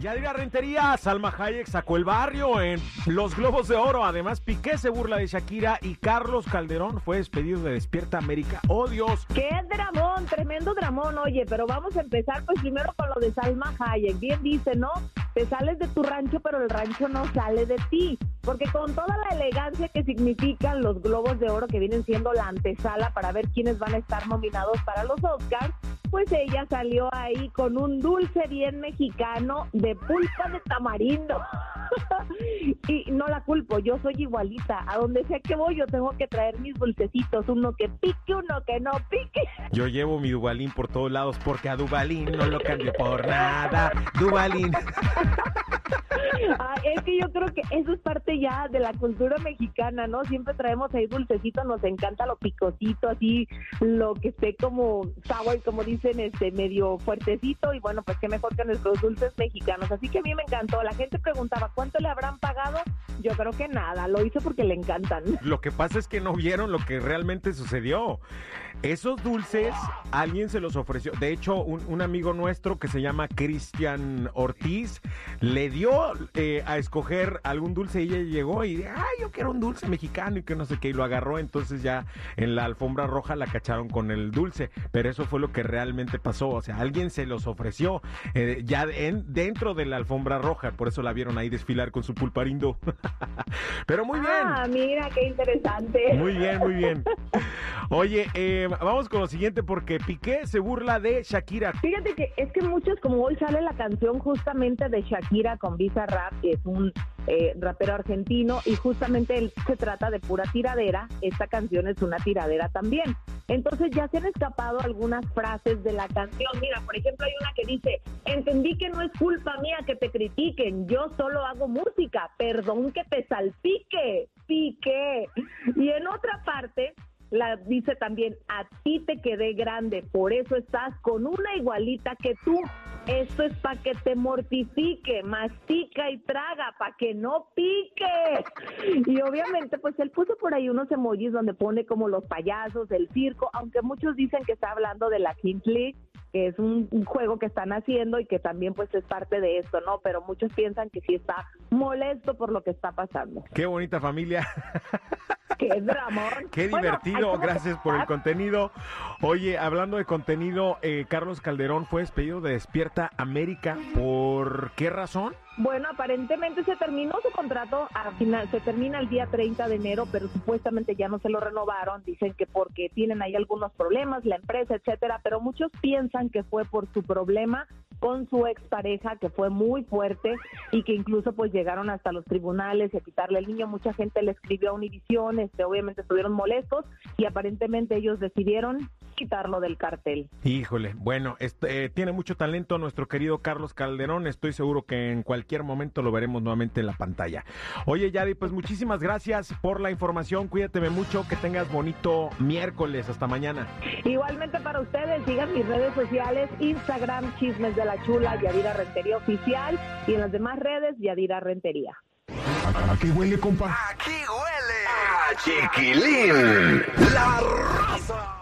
Yadira Rentería, Salma Hayek sacó el barrio en los Globos de Oro. Además, Piqué se burla de Shakira y Carlos Calderón fue despedido de Despierta América. ¡Oh, Dios! ¡Qué dramón! Tremendo dramón, oye, pero vamos a empezar pues primero con lo de Salma Hayek. Bien dice, ¿no? Te sales de tu rancho, pero el rancho no sale de ti. Porque con toda la elegancia que significan los Globos de Oro, que vienen siendo la antesala para ver quiénes van a estar nominados para los Oscars, pues ella salió ahí con un dulce bien mexicano de pulpa de tamarindo. y no la culpo, yo soy igualita. A donde sea que voy, yo tengo que traer mis dulcecitos, uno que pique, uno que no pique. Yo llevo mi Dubalín por todos lados porque a Dubalín no lo cambio por nada. Dubalín. es que yo creo que eso es parte ya de la cultura mexicana, ¿no? Siempre traemos ahí dulcecito, nos encanta lo picosito, así lo que esté como sour, como dicen, este medio fuertecito y bueno, pues qué mejor que nuestros dulces mexicanos. Así que a mí me encantó. La gente preguntaba, ¿cuánto le habrán pagado? Yo creo que nada, lo hizo porque le encantan. Lo que pasa es que no vieron lo que realmente sucedió. Esos dulces, alguien se los ofreció. De hecho, un, amigo nuestro que se llama Cristian Ortiz le dio eh, a escoger algún dulce y ella llegó y, ay, yo quiero un dulce mexicano y que no sé qué, y lo agarró. Entonces ya en la alfombra roja la cacharon con el dulce. Pero eso fue lo que realmente pasó. O sea, alguien se los ofreció eh, ya en, dentro de la alfombra roja. Por eso la vieron ahí desfilar con su pulparindo. Pero muy bien. Ah, mira, qué interesante. Muy bien, muy bien. Oye, eh vamos con lo siguiente porque Piqué se burla de Shakira. Fíjate que es que muchos, como hoy sale la canción justamente de Shakira con Visa Rap, que es un eh, rapero argentino, y justamente él se trata de pura tiradera, esta canción es una tiradera también. Entonces ya se han escapado algunas frases de la canción. Mira, por ejemplo, hay una que dice, entendí que no es culpa mía que te critiquen, yo solo hago música, perdón que te salpique, pique. Y en otra parte la dice también, a ti te quedé grande, por eso estás con una igualita que tú. Esto es para que te mortifique, mastica y traga, para que no pique. Y obviamente, pues él puso por ahí unos emojis donde pone como los payasos del circo, aunque muchos dicen que está hablando de la Kings League, que es un, juego que están haciendo y que también pues es parte de esto, ¿no? Pero muchos piensan que sí está molesto por lo que está pasando. Qué bonita familia. Qué. Qué divertido, gracias por el contenido. Oye, hablando de contenido, eh, Carlos Calderón fue despedido de Despierta América. ¿Por qué razón? Bueno, aparentemente se terminó su contrato, al final se termina el día 30 de enero, pero supuestamente ya no se lo renovaron. Dicen que porque tienen ahí algunos problemas, la empresa, etcétera, pero muchos piensan que fue por su problema con su expareja que fue muy fuerte y que incluso pues llegaron hasta los tribunales y a quitarle el niño. Mucha gente le escribió a Univision, este, obviamente estuvieron molestos y aparentemente ellos decidieron quitarlo del cartel. Híjole, bueno, este, eh, tiene mucho talento nuestro querido Carlos Calderón, estoy seguro que en cualquier momento lo veremos nuevamente en la pantalla. Oye, Yadi, pues muchísimas gracias por la información, cuídateme mucho, que tengas bonito miércoles, hasta mañana. Igualmente para ustedes, sigan mis redes sociales, Instagram, Chismes de la Chula, Yadira Rentería Oficial, y en las demás redes, Yadira Rentería. Aquí huele, compa? Aquí huele a chiquilín. La raza.